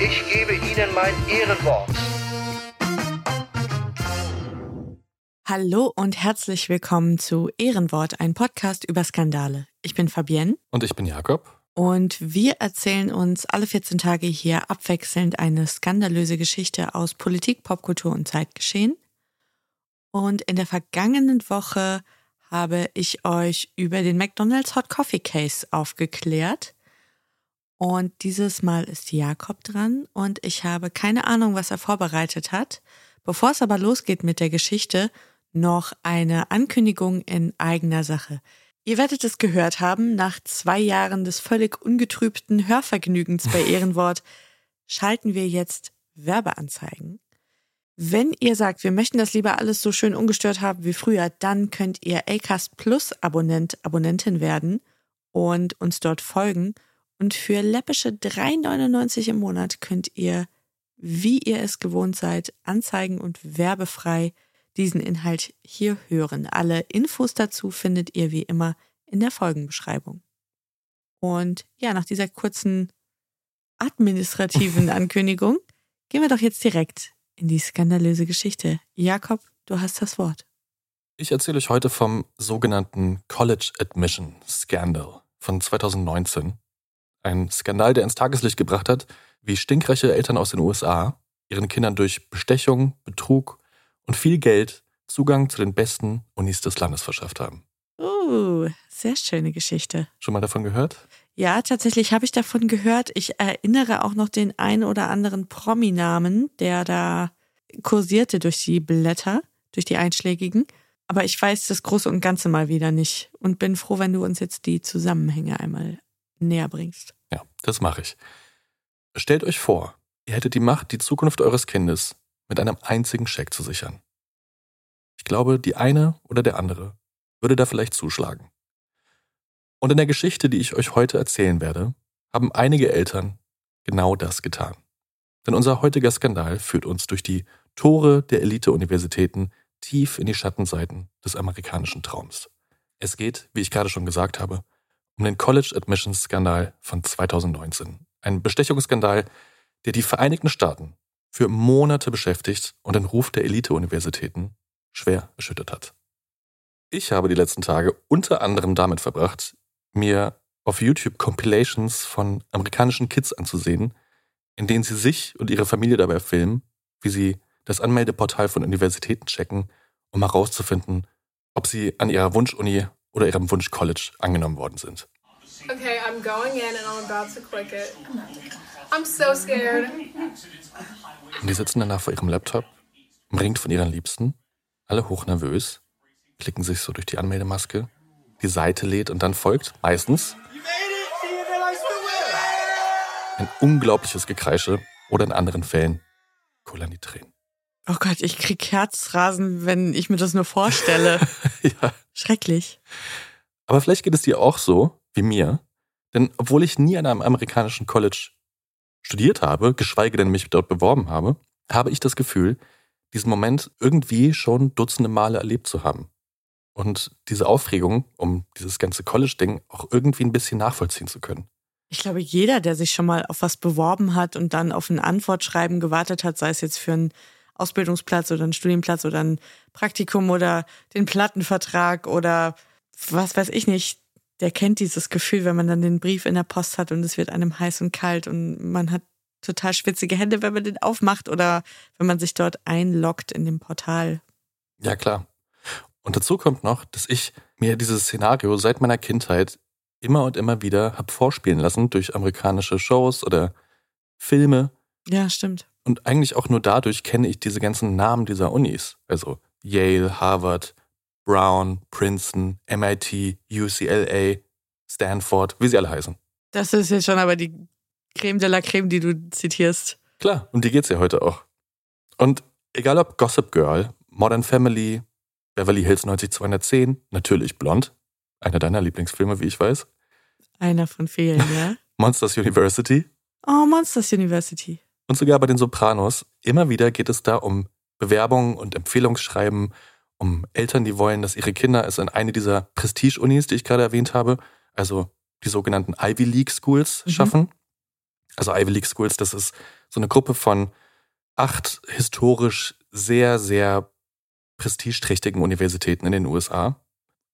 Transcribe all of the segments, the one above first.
ich gebe Ihnen mein Ehrenwort. Hallo und herzlich willkommen zu Ehrenwort, ein Podcast über Skandale. Ich bin Fabienne. Und ich bin Jakob. Und wir erzählen uns alle 14 Tage hier abwechselnd eine skandalöse Geschichte aus Politik, Popkultur und Zeitgeschehen. Und in der vergangenen Woche habe ich euch über den McDonald's Hot Coffee Case aufgeklärt. Und dieses Mal ist Jakob dran und ich habe keine Ahnung, was er vorbereitet hat. Bevor es aber losgeht mit der Geschichte, noch eine Ankündigung in eigener Sache. Ihr werdet es gehört haben, nach zwei Jahren des völlig ungetrübten Hörvergnügens bei Ehrenwort schalten wir jetzt Werbeanzeigen. Wenn ihr sagt, wir möchten das lieber alles so schön ungestört haben wie früher, dann könnt ihr Acast Plus Abonnent, Abonnentin werden und uns dort folgen. Und für läppische 3,99 im Monat könnt ihr, wie ihr es gewohnt seid, Anzeigen und werbefrei diesen Inhalt hier hören. Alle Infos dazu findet ihr wie immer in der Folgenbeschreibung. Und ja, nach dieser kurzen administrativen Ankündigung gehen wir doch jetzt direkt in die skandalöse Geschichte. Jakob, du hast das Wort. Ich erzähle euch heute vom sogenannten College Admission Scandal von 2019. Ein Skandal, der ins Tageslicht gebracht hat, wie stinkreiche Eltern aus den USA ihren Kindern durch Bestechung, Betrug und viel Geld Zugang zu den besten Unis des Landes verschafft haben. Uh, sehr schöne Geschichte. Schon mal davon gehört? Ja, tatsächlich habe ich davon gehört. Ich erinnere auch noch den ein oder anderen Prominamen, der da kursierte durch die Blätter, durch die einschlägigen. Aber ich weiß das Große und Ganze mal wieder nicht und bin froh, wenn du uns jetzt die Zusammenhänge einmal näher bringst. Ja, das mache ich. Stellt euch vor, ihr hättet die Macht, die Zukunft eures Kindes mit einem einzigen Scheck zu sichern. Ich glaube, die eine oder der andere würde da vielleicht zuschlagen. Und in der Geschichte, die ich euch heute erzählen werde, haben einige Eltern genau das getan. Denn unser heutiger Skandal führt uns durch die Tore der Elite-Universitäten tief in die Schattenseiten des amerikanischen Traums. Es geht, wie ich gerade schon gesagt habe, um den College Admissions Skandal von 2019. Ein Bestechungsskandal, der die Vereinigten Staaten für Monate beschäftigt und den Ruf der Elite-Universitäten schwer erschüttert hat. Ich habe die letzten Tage unter anderem damit verbracht, mir auf YouTube Compilations von amerikanischen Kids anzusehen, in denen sie sich und ihre Familie dabei filmen, wie sie das Anmeldeportal von Universitäten checken, um herauszufinden, ob sie an ihrer Wunschuni oder ihrem Wunschcollege angenommen worden sind. Okay, I'm going in and I'm about to click it. I'm so scared. Und die sitzen danach vor ihrem Laptop, umringt von ihren Liebsten, alle hochnervös, klicken sich so durch die Anmeldemaske, die Seite lädt und dann folgt meistens ein unglaubliches Gekreische oder in anderen Fällen kullern die Tränen. Oh Gott, ich krieg Herzrasen, wenn ich mir das nur vorstelle. ja. Schrecklich. Aber vielleicht geht es dir auch so wie mir, denn obwohl ich nie an einem amerikanischen College studiert habe, geschweige denn mich dort beworben habe, habe ich das Gefühl, diesen Moment irgendwie schon dutzende Male erlebt zu haben. Und diese Aufregung um dieses ganze College-Ding auch irgendwie ein bisschen nachvollziehen zu können. Ich glaube, jeder, der sich schon mal auf was beworben hat und dann auf ein Antwortschreiben gewartet hat, sei es jetzt für einen Ausbildungsplatz oder einen Studienplatz oder ein Praktikum oder den Plattenvertrag oder was weiß ich nicht, der kennt dieses Gefühl, wenn man dann den Brief in der Post hat und es wird einem heiß und kalt und man hat total schwitzige Hände, wenn man den aufmacht oder wenn man sich dort einloggt in dem Portal. Ja, klar. Und dazu kommt noch, dass ich mir dieses Szenario seit meiner Kindheit immer und immer wieder habe vorspielen lassen durch amerikanische Shows oder Filme. Ja, stimmt. Und eigentlich auch nur dadurch kenne ich diese ganzen Namen dieser Unis. Also Yale, Harvard, Brown, Princeton, MIT, UCLA, Stanford, wie sie alle heißen. Das ist jetzt schon aber die Creme de la Creme, die du zitierst. Klar, um die geht's ja heute auch. Und egal ob Gossip Girl, Modern Family, Beverly Hills 90210, natürlich Blond, einer deiner Lieblingsfilme, wie ich weiß. Einer von vielen, ja. Monsters University. Oh, Monsters University. Und sogar bei den Sopranos, immer wieder geht es da um Bewerbungen und Empfehlungsschreiben, um Eltern, die wollen, dass ihre Kinder es in eine dieser Prestige-Unis, die ich gerade erwähnt habe, also die sogenannten Ivy League Schools, mhm. schaffen. Also Ivy League Schools, das ist so eine Gruppe von acht historisch sehr, sehr prestigeträchtigen Universitäten in den USA.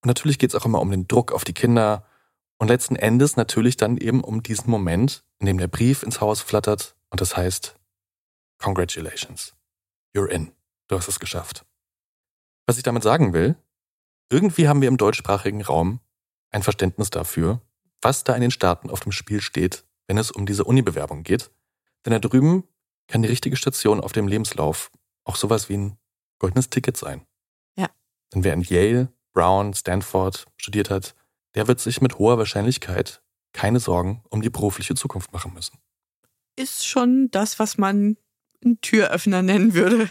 Und natürlich geht es auch immer um den Druck auf die Kinder und letzten Endes natürlich dann eben um diesen Moment, in dem der Brief ins Haus flattert und das heißt, Congratulations, you're in, du hast es geschafft. Was ich damit sagen will, irgendwie haben wir im deutschsprachigen Raum ein Verständnis dafür, was da in den Staaten auf dem Spiel steht, wenn es um diese Uni-Bewerbung geht. Denn da drüben kann die richtige Station auf dem Lebenslauf auch sowas wie ein goldenes Ticket sein. Ja. Denn wer in Yale, Brown, Stanford studiert hat, der wird sich mit hoher Wahrscheinlichkeit keine Sorgen um die berufliche Zukunft machen müssen. Ist schon das, was man einen Türöffner nennen würde.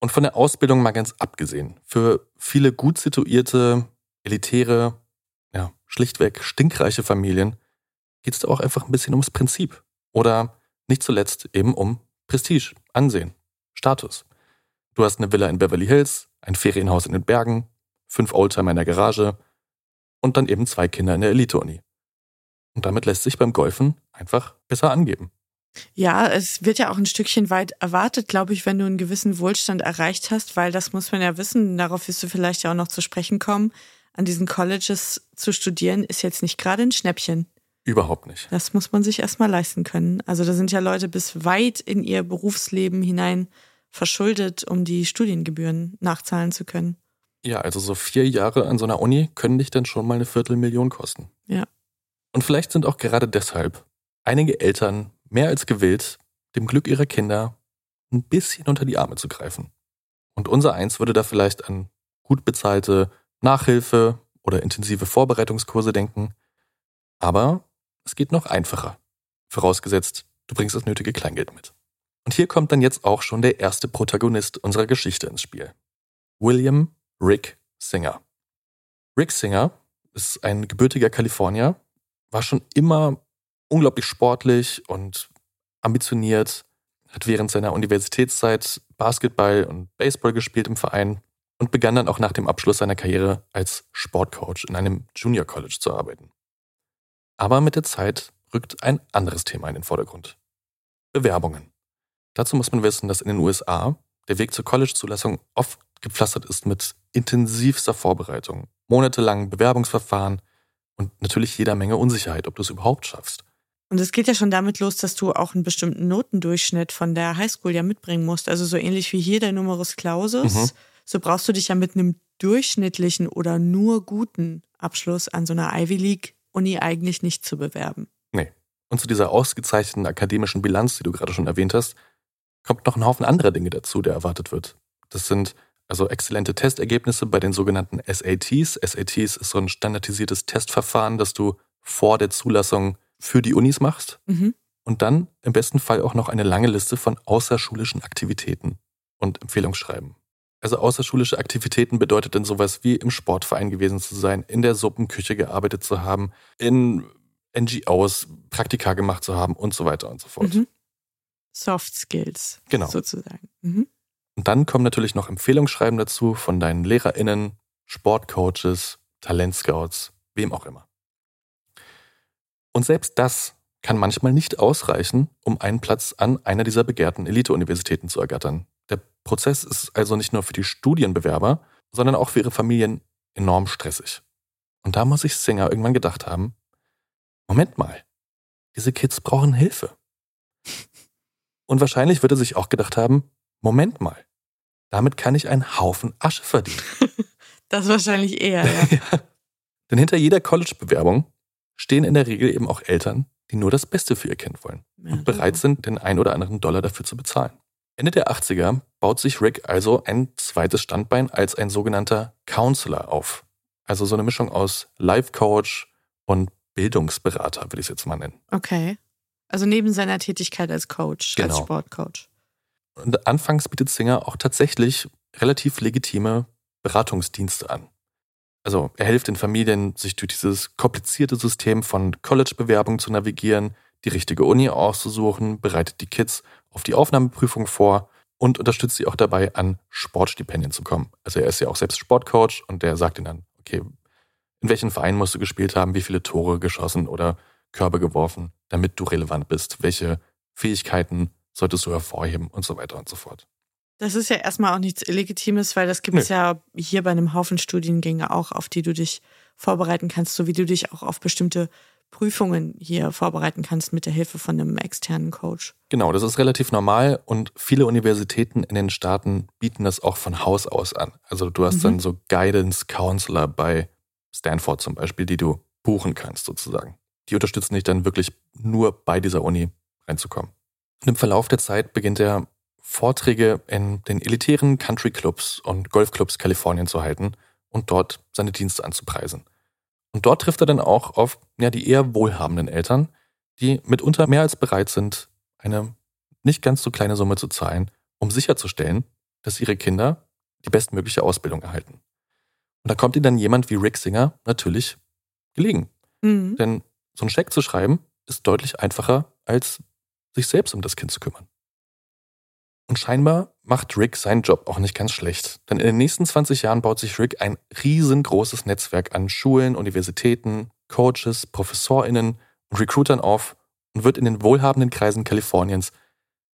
Und von der Ausbildung mal ganz abgesehen. Für viele gut situierte, elitäre, ja, schlichtweg stinkreiche Familien geht es da auch einfach ein bisschen ums Prinzip. Oder nicht zuletzt eben um Prestige, Ansehen, Status. Du hast eine Villa in Beverly Hills, ein Ferienhaus in den Bergen, fünf Oldtimer in der Garage und dann eben zwei Kinder in der Elite-Uni. Und damit lässt sich beim Golfen einfach besser angeben. Ja, es wird ja auch ein Stückchen weit erwartet, glaube ich, wenn du einen gewissen Wohlstand erreicht hast, weil das muss man ja wissen, darauf wirst du vielleicht ja auch noch zu sprechen kommen. An diesen Colleges zu studieren ist jetzt nicht gerade ein Schnäppchen. Überhaupt nicht. Das muss man sich erstmal leisten können. Also da sind ja Leute bis weit in ihr Berufsleben hinein verschuldet, um die Studiengebühren nachzahlen zu können. Ja, also so vier Jahre an so einer Uni können dich dann schon mal eine Viertelmillion kosten. Ja. Und vielleicht sind auch gerade deshalb einige Eltern mehr als gewillt, dem Glück ihrer Kinder ein bisschen unter die Arme zu greifen. Und unser Eins würde da vielleicht an gut bezahlte Nachhilfe oder intensive Vorbereitungskurse denken. Aber es geht noch einfacher. Vorausgesetzt, du bringst das nötige Kleingeld mit. Und hier kommt dann jetzt auch schon der erste Protagonist unserer Geschichte ins Spiel. William Rick Singer. Rick Singer ist ein gebürtiger Kalifornier, war schon immer unglaublich sportlich und ambitioniert, hat während seiner Universitätszeit Basketball und Baseball gespielt im Verein und begann dann auch nach dem Abschluss seiner Karriere als Sportcoach in einem Junior College zu arbeiten. Aber mit der Zeit rückt ein anderes Thema in den Vordergrund. Bewerbungen. Dazu muss man wissen, dass in den USA der Weg zur College-Zulassung oft gepflastert ist mit intensivster Vorbereitung, monatelangen Bewerbungsverfahren und natürlich jeder Menge Unsicherheit, ob du es überhaupt schaffst. Und es geht ja schon damit los, dass du auch einen bestimmten Notendurchschnitt von der Highschool ja mitbringen musst. Also so ähnlich wie hier der Numerus Clausus. Mhm. So brauchst du dich ja mit einem durchschnittlichen oder nur guten Abschluss an so einer Ivy League Uni eigentlich nicht zu bewerben. Nee. Und zu dieser ausgezeichneten akademischen Bilanz, die du gerade schon erwähnt hast, kommt noch ein Haufen anderer Dinge dazu, der erwartet wird. Das sind also exzellente Testergebnisse bei den sogenannten SATs. SATs ist so ein standardisiertes Testverfahren, das du vor der Zulassung für die Unis machst mhm. und dann im besten Fall auch noch eine lange Liste von außerschulischen Aktivitäten und Empfehlungsschreiben. Also außerschulische Aktivitäten bedeutet dann sowas wie im Sportverein gewesen zu sein, in der Suppenküche gearbeitet zu haben, in NGOs Praktika gemacht zu haben und so weiter und so fort. Mhm. Soft Skills. Genau. Sozusagen. Mhm. Und dann kommen natürlich noch Empfehlungsschreiben dazu von deinen LehrerInnen, Sportcoaches, Talentscouts, wem auch immer. Und selbst das kann manchmal nicht ausreichen, um einen Platz an einer dieser begehrten Elite-Universitäten zu ergattern. Der Prozess ist also nicht nur für die Studienbewerber, sondern auch für ihre Familien enorm stressig. Und da muss sich Singer irgendwann gedacht haben, Moment mal, diese Kids brauchen Hilfe. Und wahrscheinlich wird er sich auch gedacht haben, Moment mal, damit kann ich einen Haufen Asche verdienen. das wahrscheinlich eher, ja. ja. Denn hinter jeder College-Bewerbung stehen in der Regel eben auch Eltern, die nur das Beste für ihr Kind wollen ja, und bereit sind, den ein oder anderen Dollar dafür zu bezahlen. Ende der 80er baut sich Rick also ein zweites Standbein als ein sogenannter Counselor auf. Also so eine Mischung aus Life Coach und Bildungsberater, würde ich es jetzt mal nennen. Okay. Also neben seiner Tätigkeit als Coach, genau. als Sportcoach. Und anfangs bietet Singer auch tatsächlich relativ legitime Beratungsdienste an. Also er hilft den Familien, sich durch dieses komplizierte System von College-Bewerbungen zu navigieren, die richtige Uni auszusuchen, bereitet die Kids auf die Aufnahmeprüfung vor und unterstützt sie auch dabei, an Sportstipendien zu kommen. Also er ist ja auch selbst Sportcoach und der sagt ihnen dann, okay, in welchen Verein musst du gespielt haben, wie viele Tore geschossen oder Körbe geworfen, damit du relevant bist, welche Fähigkeiten solltest du hervorheben und so weiter und so fort. Das ist ja erstmal auch nichts Illegitimes, weil das gibt es ja hier bei einem Haufen Studiengänge auch, auf die du dich vorbereiten kannst, so wie du dich auch auf bestimmte Prüfungen hier vorbereiten kannst mit der Hilfe von einem externen Coach. Genau, das ist relativ normal und viele Universitäten in den Staaten bieten das auch von Haus aus an. Also du hast mhm. dann so Guidance Counselor bei Stanford zum Beispiel, die du buchen kannst sozusagen. Die unterstützen dich dann wirklich nur bei dieser Uni reinzukommen. Und im Verlauf der Zeit beginnt er Vorträge in den elitären Country Clubs und Golfclubs Kalifornien zu halten und dort seine Dienste anzupreisen. Und dort trifft er dann auch auf ja, die eher wohlhabenden Eltern, die mitunter mehr als bereit sind, eine nicht ganz so kleine Summe zu zahlen, um sicherzustellen, dass ihre Kinder die bestmögliche Ausbildung erhalten. Und da kommt ihnen dann jemand wie Rick Singer natürlich gelegen. Mhm. Denn so einen Scheck zu schreiben ist deutlich einfacher, als sich selbst um das Kind zu kümmern. Und scheinbar macht Rick seinen Job auch nicht ganz schlecht. Denn in den nächsten 20 Jahren baut sich Rick ein riesengroßes Netzwerk an Schulen, Universitäten, Coaches, ProfessorInnen und Recruitern auf und wird in den wohlhabenden Kreisen Kaliforniens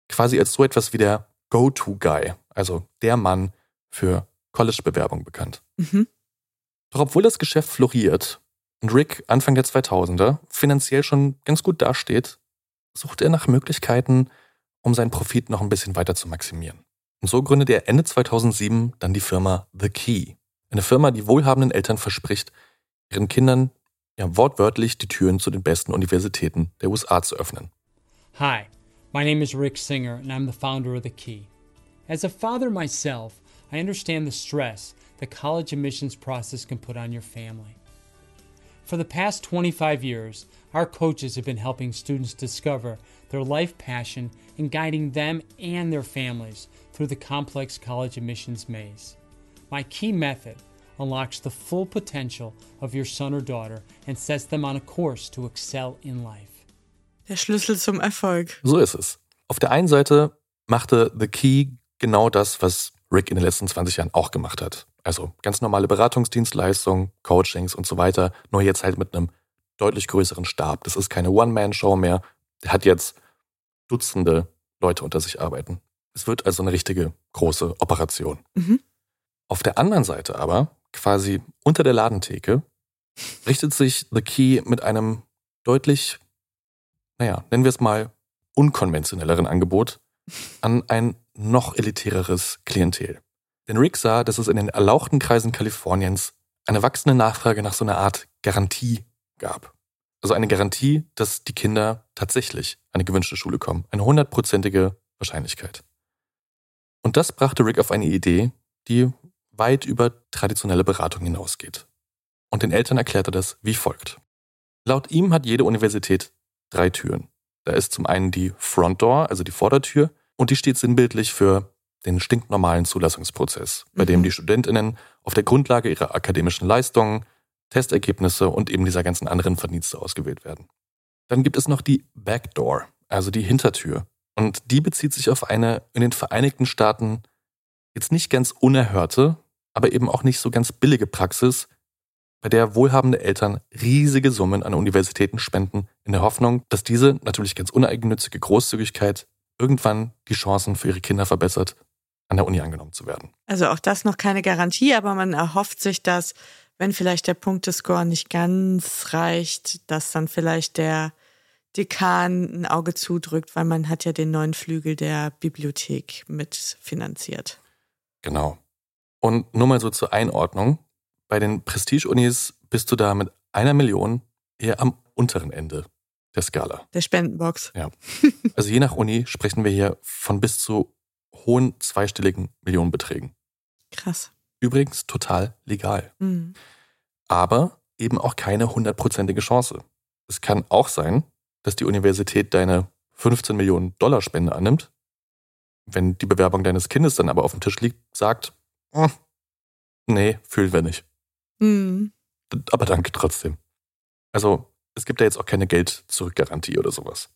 quasi als so etwas wie der Go-To-Guy, also der Mann für College-Bewerbung bekannt. Mhm. Doch obwohl das Geschäft floriert und Rick Anfang der 2000er finanziell schon ganz gut dasteht, sucht er nach Möglichkeiten, um seinen Profit noch ein bisschen weiter zu maximieren. Und so gründet er Ende 2007 dann die Firma The Key. Eine Firma, die wohlhabenden Eltern verspricht, ihren Kindern ja wortwörtlich die Türen zu den besten Universitäten der USA zu öffnen. Hi, my name is Rick Singer and I'm the founder of The Key. As a father myself, I understand the stress the college admissions process can put on your family. For the past 25 years, our coaches have been helping students discover their life passion and guiding them and their families through the complex college admissions maze. My key method unlocks the full potential of your son or daughter and sets them on a course to excel in life. Der Schlüssel zum Erfolg. So ist es. Auf der einen Seite machte The Key genau das, was Rick in den letzten 20 Jahren auch gemacht hat. Also ganz normale Beratungsdienstleistungen, Coachings und so weiter, nur jetzt halt mit einem deutlich größeren Stab. Das ist keine One-Man-Show mehr. Der hat jetzt Dutzende Leute unter sich arbeiten. Es wird also eine richtige große Operation. Mhm. Auf der anderen Seite aber, quasi unter der Ladentheke, richtet sich The Key mit einem deutlich, naja, nennen wir es mal, unkonventionelleren Angebot an ein noch elitäreres Klientel. Denn Rick sah, dass es in den erlauchten Kreisen Kaliforniens eine wachsende Nachfrage nach so einer Art Garantie gab. Also eine Garantie, dass die Kinder tatsächlich an eine gewünschte Schule kommen. Eine hundertprozentige Wahrscheinlichkeit. Und das brachte Rick auf eine Idee, die weit über traditionelle Beratung hinausgeht. Und den Eltern erklärte das wie folgt. Laut ihm hat jede Universität drei Türen. Da ist zum einen die Front Door, also die Vordertür, und die steht sinnbildlich für den stinknormalen Zulassungsprozess, bei mhm. dem die Studentinnen auf der Grundlage ihrer akademischen Leistungen, Testergebnisse und eben dieser ganzen anderen Verdienste ausgewählt werden. Dann gibt es noch die Backdoor, also die Hintertür. Und die bezieht sich auf eine in den Vereinigten Staaten jetzt nicht ganz unerhörte, aber eben auch nicht so ganz billige Praxis, bei der wohlhabende Eltern riesige Summen an Universitäten spenden, in der Hoffnung, dass diese natürlich ganz uneigennützige Großzügigkeit irgendwann die Chancen für ihre Kinder verbessert, an der Uni angenommen zu werden. Also auch das noch keine Garantie, aber man erhofft sich, dass, wenn vielleicht der Punktescore nicht ganz reicht, dass dann vielleicht der, Dekan ein Auge zudrückt, weil man hat ja den neuen Flügel der Bibliothek mitfinanziert. Genau. Und nur mal so zur Einordnung. Bei den Prestige-Unis bist du da mit einer Million eher am unteren Ende der Skala. Der Spendenbox. Ja. Also je nach Uni sprechen wir hier von bis zu hohen zweistelligen Millionenbeträgen. Krass. Übrigens total legal. Mhm. Aber eben auch keine hundertprozentige Chance. Es kann auch sein, dass die Universität deine 15 Millionen Dollar Spende annimmt. Wenn die Bewerbung deines Kindes dann aber auf dem Tisch liegt, sagt, hm, nee, fühlen wir nicht. Mhm. Aber danke trotzdem. Also es gibt da jetzt auch keine Geld-Zurück-Garantie oder sowas.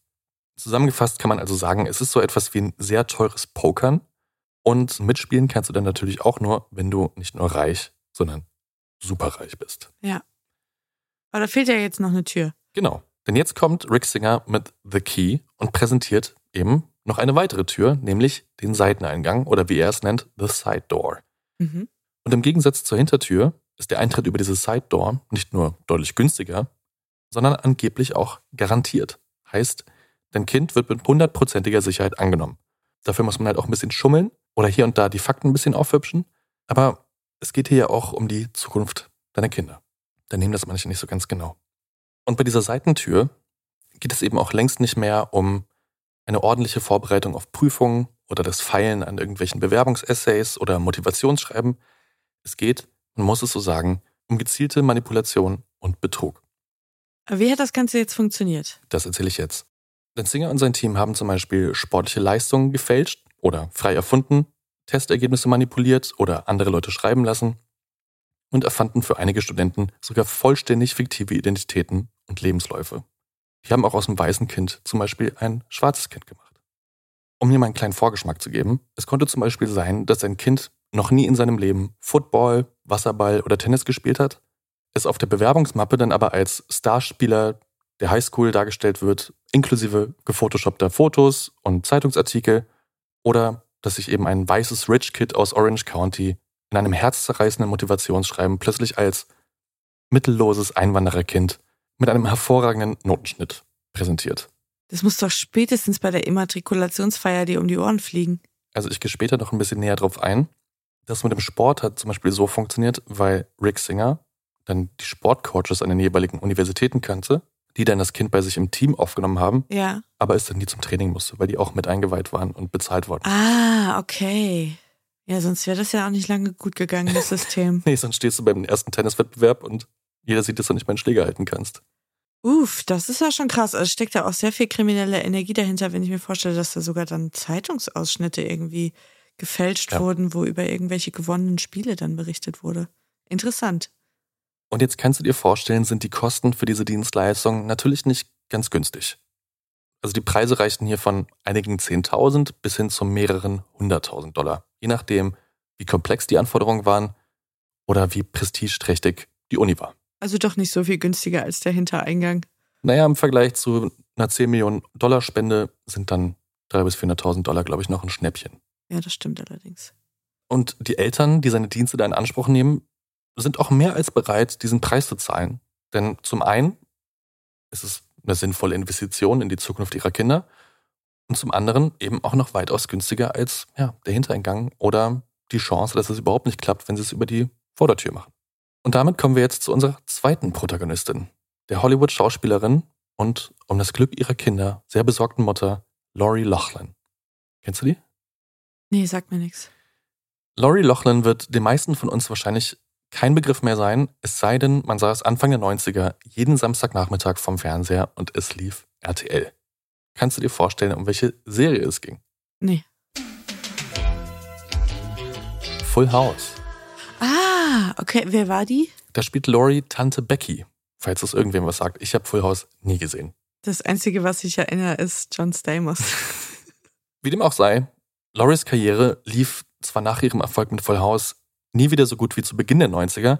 Zusammengefasst kann man also sagen, es ist so etwas wie ein sehr teures Pokern. Und mitspielen kannst du dann natürlich auch nur, wenn du nicht nur reich, sondern superreich bist. Ja. Aber da fehlt ja jetzt noch eine Tür. Genau. Denn jetzt kommt Rick Singer mit The Key und präsentiert eben noch eine weitere Tür, nämlich den Seiteneingang oder wie er es nennt, The Side Door. Mhm. Und im Gegensatz zur Hintertür ist der Eintritt über diese Side Door nicht nur deutlich günstiger, sondern angeblich auch garantiert. Heißt, dein Kind wird mit hundertprozentiger Sicherheit angenommen. Dafür muss man halt auch ein bisschen schummeln oder hier und da die Fakten ein bisschen aufhübschen. Aber es geht hier ja auch um die Zukunft deiner Kinder. Da nehmen das manche nicht so ganz genau. Und bei dieser Seitentür geht es eben auch längst nicht mehr um eine ordentliche Vorbereitung auf Prüfungen oder das Feilen an irgendwelchen Bewerbungsessays oder Motivationsschreiben. Es geht, man muss es so sagen, um gezielte Manipulation und Betrug. Wie hat das Ganze jetzt funktioniert? Das erzähle ich jetzt. Denn Singer und sein Team haben zum Beispiel sportliche Leistungen gefälscht oder frei erfunden, Testergebnisse manipuliert oder andere Leute schreiben lassen und erfanden für einige Studenten sogar vollständig fiktive Identitäten und Lebensläufe. Die haben auch aus dem weißen Kind zum Beispiel ein schwarzes Kind gemacht. Um hier mal einen kleinen Vorgeschmack zu geben, es konnte zum Beispiel sein, dass ein Kind noch nie in seinem Leben Football, Wasserball oder Tennis gespielt hat, es auf der Bewerbungsmappe dann aber als Starspieler der Highschool dargestellt wird, inklusive gefotoshoppter Fotos und Zeitungsartikel, oder dass sich eben ein weißes Rich Kid aus Orange County in einem herzzerreißenden Motivationsschreiben plötzlich als mittelloses Einwandererkind mit einem hervorragenden Notenschnitt präsentiert. Das muss doch spätestens bei der Immatrikulationsfeier dir um die Ohren fliegen. Also ich gehe später noch ein bisschen näher drauf ein. Das mit dem Sport hat zum Beispiel so funktioniert, weil Rick Singer dann die Sportcoaches an den jeweiligen Universitäten kannte, die dann das Kind bei sich im Team aufgenommen haben, Ja. aber es dann nie zum Training musste, weil die auch mit eingeweiht waren und bezahlt worden. Ah, okay. Ja, sonst wäre das ja auch nicht lange gut gegangen, das System. Nee, sonst stehst du beim ersten Tenniswettbewerb und jeder sieht, dass du nicht meinen Schläger halten kannst. Uff, das ist ja schon krass. Also steckt da auch sehr viel kriminelle Energie dahinter, wenn ich mir vorstelle, dass da sogar dann Zeitungsausschnitte irgendwie gefälscht Ja. wurden, wo über irgendwelche gewonnenen Spiele dann berichtet wurde. Interessant. Und jetzt kannst du dir vorstellen, sind die Kosten für diese Dienstleistung natürlich nicht ganz günstig. Also die Preise reichten hier von einigen 10.000 bis hin zu mehreren 100.000 Dollar, je nachdem, wie komplex die Anforderungen waren oder wie prestigeträchtig die Uni war. Also doch nicht so viel günstiger als der Hintereingang. Naja, im Vergleich zu einer 10 Millionen Dollar Spende sind dann 300.000 bis 400.000 Dollar, glaube ich, noch ein Schnäppchen. Ja, das stimmt allerdings. Und die Eltern, die seine Dienste da in Anspruch nehmen, sind auch mehr als bereit, diesen Preis zu zahlen. Denn zum einen ist es eine sinnvolle Investition in die Zukunft ihrer Kinder und zum anderen eben auch noch weitaus günstiger als ja, der Hintereingang oder die Chance, dass es überhaupt nicht klappt, wenn sie es über die Vordertür machen. Und damit kommen wir jetzt zu unserer zweiten Protagonistin, der Hollywood-Schauspielerin und um das Glück ihrer Kinder sehr besorgten Mutter Laurie Loughlin. Kennst du die? Nee, sagt mir nichts. Laurie Loughlin wird den meisten von uns wahrscheinlich kein Begriff mehr sein, es sei denn, man saß Anfang der 90er jeden Samstagnachmittag vom Fernseher und es lief RTL. Kannst du dir vorstellen, um welche Serie es ging? Nee. Full House. Ah, okay. Wer war die? Da spielt Laurie Tante Becky, falls es irgendwem was sagt. Ich habe Full House nie gesehen. Das Einzige, was ich erinnere, ist John Stamos. Wie dem auch sei, Lauries Karriere lief zwar nach ihrem Erfolg mit Full House nie wieder so gut wie zu Beginn der 90er,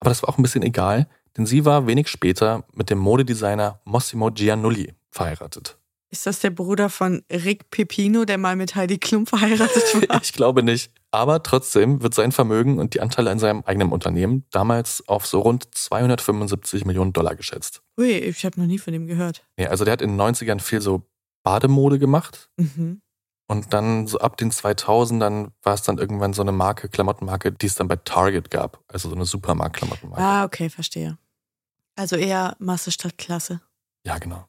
aber das war auch ein bisschen egal, denn sie war wenig später mit dem Modedesigner Mossimo Giannulli verheiratet. Ist das der Bruder von Rick Pepino, der mal mit Heidi Klum verheiratet war? ich glaube nicht. Aber trotzdem wird sein Vermögen und die Anteile an seinem eigenen Unternehmen damals auf so rund 275 Millionen Dollar geschätzt. Ui, ich habe noch nie von dem gehört. Nee, also der hat in den 90ern viel so Bademode gemacht. Mhm. Und dann so ab den 2000ern war es dann irgendwann so eine Marke, Klamottenmarke, die es dann bei Target gab. Also so eine Supermarkt-Klamottenmarke. Ah, okay, verstehe. Also eher Masse statt Klasse. Ja, genau.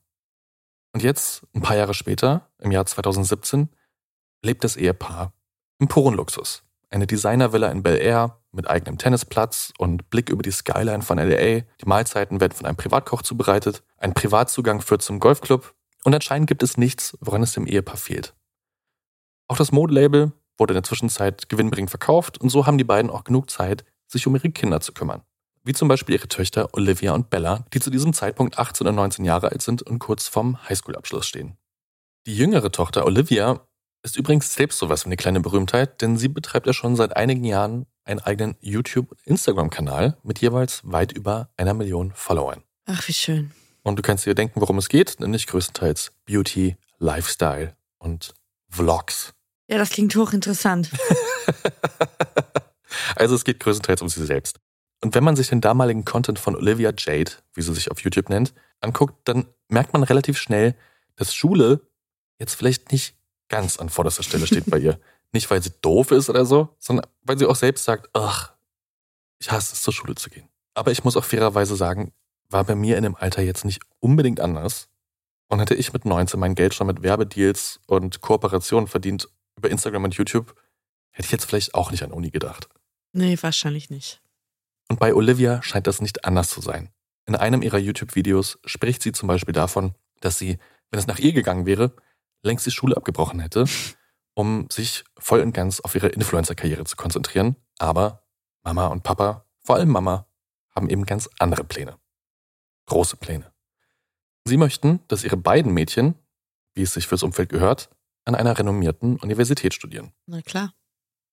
Und jetzt, ein paar Jahre später, im Jahr 2017, lebt das Ehepaar im puren Luxus. Eine Designervilla in Bel Air mit eigenem Tennisplatz und Blick über die Skyline von LA. Die Mahlzeiten werden von einem Privatkoch zubereitet. Ein Privatzugang führt zum Golfclub. Und anscheinend gibt es nichts, woran es dem Ehepaar fehlt. Auch das Modelabel wurde in der Zwischenzeit gewinnbringend verkauft und so haben die beiden auch genug Zeit, sich um ihre Kinder zu kümmern. Wie zum Beispiel ihre Töchter Olivia und Bella, die zu diesem Zeitpunkt 18 und 19 Jahre alt sind und kurz vorm Highschool-Abschluss stehen. Die jüngere Tochter Olivia ist übrigens selbst sowas wie eine kleine Berühmtheit, denn sie betreibt ja schon seit einigen Jahren einen eigenen YouTube- und Instagram-Kanal mit jeweils weit über einer Million Followern. Ach, wie schön. Und du kannst dir denken, worum es geht, nämlich größtenteils Beauty, Lifestyle und Vlogs. Ja, das klingt hochinteressant. also es geht größtenteils um sie selbst. Und wenn man sich den damaligen Content von Olivia Jade, wie sie sich auf YouTube nennt, anguckt, dann merkt man relativ schnell, dass Schule jetzt vielleicht nicht ganz an vorderster Stelle steht bei ihr. Nicht, weil sie doof ist oder so, sondern weil sie auch selbst sagt, ach, ich hasse es, zur Schule zu gehen. Aber ich muss auch fairerweise sagen, war bei mir in dem Alter jetzt nicht unbedingt anders. Und hätte ich mit 19 mein Geld schon mit Werbedeals und Kooperationen verdient über Instagram und YouTube, hätte ich jetzt vielleicht auch nicht an Uni gedacht. Nee, wahrscheinlich nicht. Und bei Olivia scheint das nicht anders zu sein. In einem ihrer YouTube-Videos spricht sie zum Beispiel davon, dass sie, wenn es nach ihr gegangen wäre, längst die Schule abgebrochen hätte, um sich voll und ganz auf ihre Influencer-Karriere zu konzentrieren. Aber Mama und Papa, vor allem Mama, haben eben ganz andere Pläne. Große Pläne. Sie möchten, dass ihre beiden Mädchen, wie es sich fürs Umfeld gehört, an einer renommierten Universität studieren. Na klar.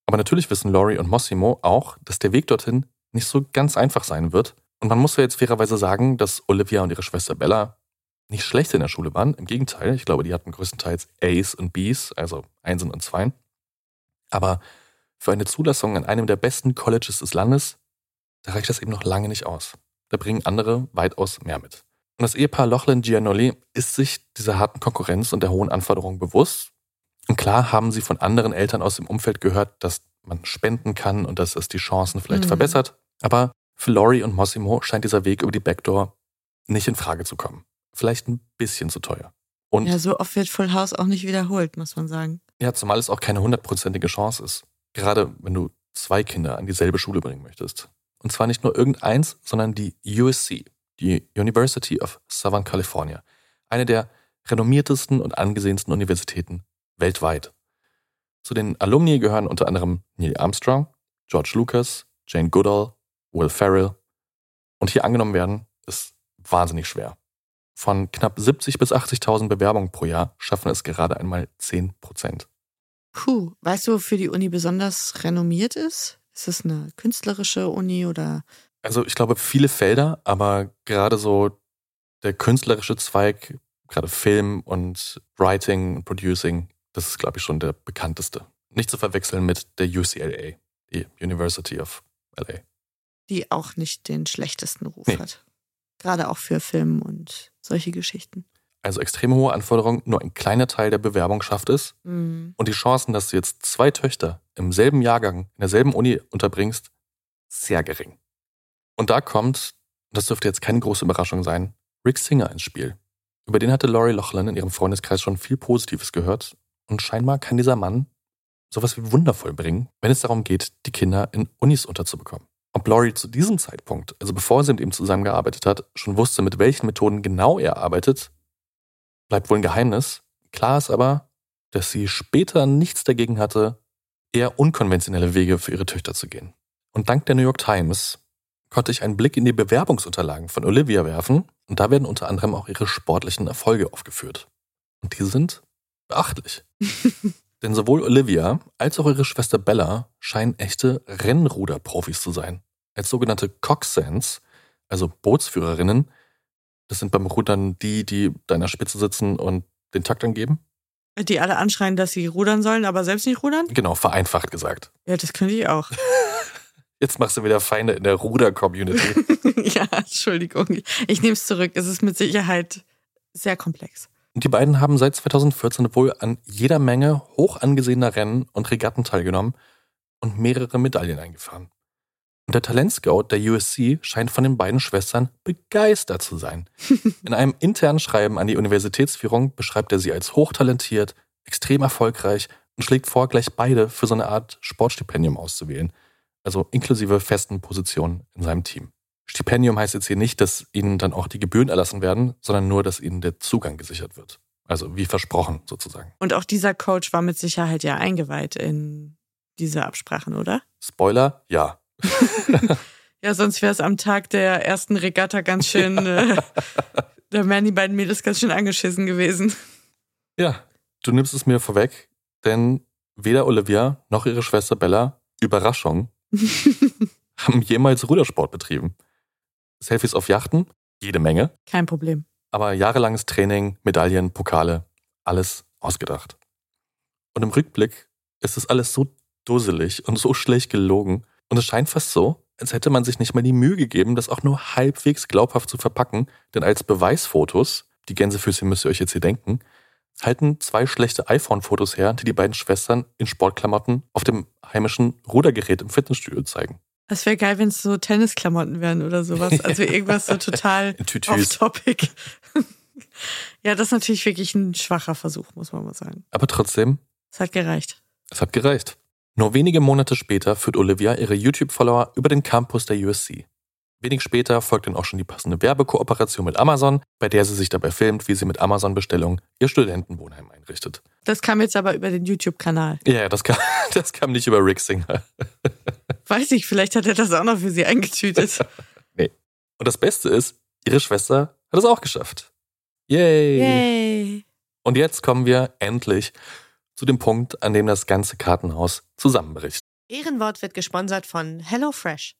Aber natürlich wissen Laurie und Mossimo auch, dass der Weg dorthin nicht so ganz einfach sein wird. Und man muss ja jetzt fairerweise sagen, dass Olivia und ihre Schwester Bella nicht schlecht in der Schule waren. Im Gegenteil, ich glaube, die hatten größtenteils A's und B's, also Einsen und Zweien. Aber für eine Zulassung an einem der besten Colleges des Landes, da reicht das eben noch lange nicht aus. Da bringen andere weitaus mehr mit. Und das Ehepaar Lachlan Gianoli ist sich dieser harten Konkurrenz und der hohen Anforderungen bewusst. Und klar haben sie von anderen Eltern aus dem Umfeld gehört, dass man spenden kann und dass es die Chancen vielleicht mhm. verbessert. Aber für Laurie und Mossimo scheint dieser Weg über die Backdoor nicht in Frage zu kommen. Vielleicht ein bisschen zu teuer. Und ja, so oft wird Full House auch nicht wiederholt, muss man sagen. Ja, zumal es auch keine hundertprozentige Chance ist. Gerade wenn du zwei Kinder an dieselbe Schule bringen möchtest. Und zwar nicht nur irgendeins, sondern die USC, die University of Southern California. Eine der renommiertesten und angesehensten Universitäten weltweit. Zu den Alumni gehören unter anderem Neil Armstrong, George Lucas, Jane Goodall, Will Ferrell. Und hier angenommen werden, ist wahnsinnig schwer. Von knapp 70 bis 80.000 Bewerbungen pro Jahr schaffen es gerade einmal 10 Prozent. Puh, weißt du, wofür die Uni besonders renommiert ist? Ist es eine künstlerische Uni oder? Also ich glaube viele Felder, aber gerade so der künstlerische Zweig, gerade Film und Writing und Producing, das ist, glaube ich, schon der bekannteste. Nicht zu verwechseln mit der UCLA, die University of LA. Die auch nicht den schlechtesten Ruf nee. hat. Gerade auch für Film und solche Geschichten. Also extrem hohe Anforderungen, nur ein kleiner Teil der Bewerbung schafft es. Mhm. Und die Chancen, dass du jetzt zwei Töchter im selben Jahrgang, in derselben Uni unterbringst, sehr gering. Und da kommt, das dürfte jetzt keine große Überraschung sein, Rick Singer ins Spiel. Über den hatte Laurie Loughlin in ihrem Freundeskreis schon viel Positives gehört und scheinbar kann dieser Mann sowas wie wundervoll bringen, wenn es darum geht, die Kinder in Unis unterzubekommen. Ob Laurie zu diesem Zeitpunkt, also bevor sie mit ihm zusammengearbeitet hat, schon wusste, mit welchen Methoden genau er arbeitet, bleibt wohl ein Geheimnis. Klar ist aber, dass sie später nichts dagegen hatte, eher unkonventionelle Wege für ihre Töchter zu gehen. Und dank der New York Times konnte ich einen Blick in die Bewerbungsunterlagen von Olivia werfen und da werden unter anderem auch ihre sportlichen Erfolge aufgeführt. Und die sind beachtlich. Denn sowohl Olivia als auch ihre Schwester Bella scheinen echte Rennruderprofis zu sein. Als sogenannte Coxswains, also Bootsführerinnen, das sind beim Rudern die, die da in der Spitze sitzen und den Takt angeben. Die alle anschreien, dass sie rudern sollen, aber selbst nicht rudern? Genau, vereinfacht gesagt. Ja, das könnte ich auch. Jetzt machst du wieder Feinde in der Ruder-Community. ja, Entschuldigung. Ich nehme es zurück. Es ist mit Sicherheit sehr komplex. Und die beiden haben seit 2014 wohl an jeder Menge hoch angesehener Rennen und Regatten teilgenommen und mehrere Medaillen eingefahren. Und der Talentscout der USC scheint von den beiden Schwestern begeistert zu sein. In einem internen Schreiben an die Universitätsführung beschreibt er sie als hochtalentiert, extrem erfolgreich und schlägt vor, gleich beide für so eine Art Sportstipendium auszuwählen. Also inklusive festen Positionen in seinem Team. Stipendium heißt jetzt hier nicht, dass ihnen dann auch die Gebühren erlassen werden, sondern nur, dass ihnen der Zugang gesichert wird. Also wie versprochen sozusagen. Und auch dieser Coach war mit Sicherheit ja eingeweiht in diese Absprachen, oder? Spoiler, ja. ja, sonst wäre es am Tag der ersten Regatta ganz schön, äh, da wären die beiden Mädels ganz schön angeschissen gewesen. Ja, du nimmst es mir vorweg, denn weder Olivia noch ihre Schwester Bella, Überraschung, haben jemals Rudersport betrieben. Selfies auf Yachten, jede Menge. Kein Problem. Aber jahrelanges Training, Medaillen, Pokale, alles ausgedacht. Und im Rückblick ist es alles so dusselig und so schlecht gelogen. Und es scheint fast so, als hätte man sich nicht mal die Mühe gegeben, das auch nur halbwegs glaubhaft zu verpacken. Denn als Beweisfotos, die Gänsefüßchen müsst ihr euch jetzt hier denken, halten zwei schlechte iPhone-Fotos her, die die beiden Schwestern in Sportklamotten auf dem heimischen Rudergerät im Fitnessstudio zeigen. Es wäre geil, wenn es so Tennisklamotten wären oder sowas. Also irgendwas so total off-topic. ja, das ist natürlich wirklich ein schwacher Versuch, muss man mal sagen. Aber trotzdem. Es hat gereicht. Es hat gereicht. Nur wenige Monate später führt Olivia ihre YouTube-Follower über den Campus der USC. Wenig später folgt dann auch schon die passende Werbekooperation mit Amazon, bei der sie sich dabei filmt, wie sie mit Amazon-Bestellung ihr Studentenwohnheim einrichtet. Das kam jetzt aber über den YouTube-Kanal. Ja, das kam, das kam nicht über Rick Singer. Weiß ich, vielleicht hat er das auch noch für sie eingetütet. nee. Und das Beste ist, ihre Schwester hat es auch geschafft. Yay! Yay! Und jetzt kommen wir endlich zu dem Punkt, an dem das ganze Kartenhaus zusammenbricht. Ehrenwort wird gesponsert von HelloFresh.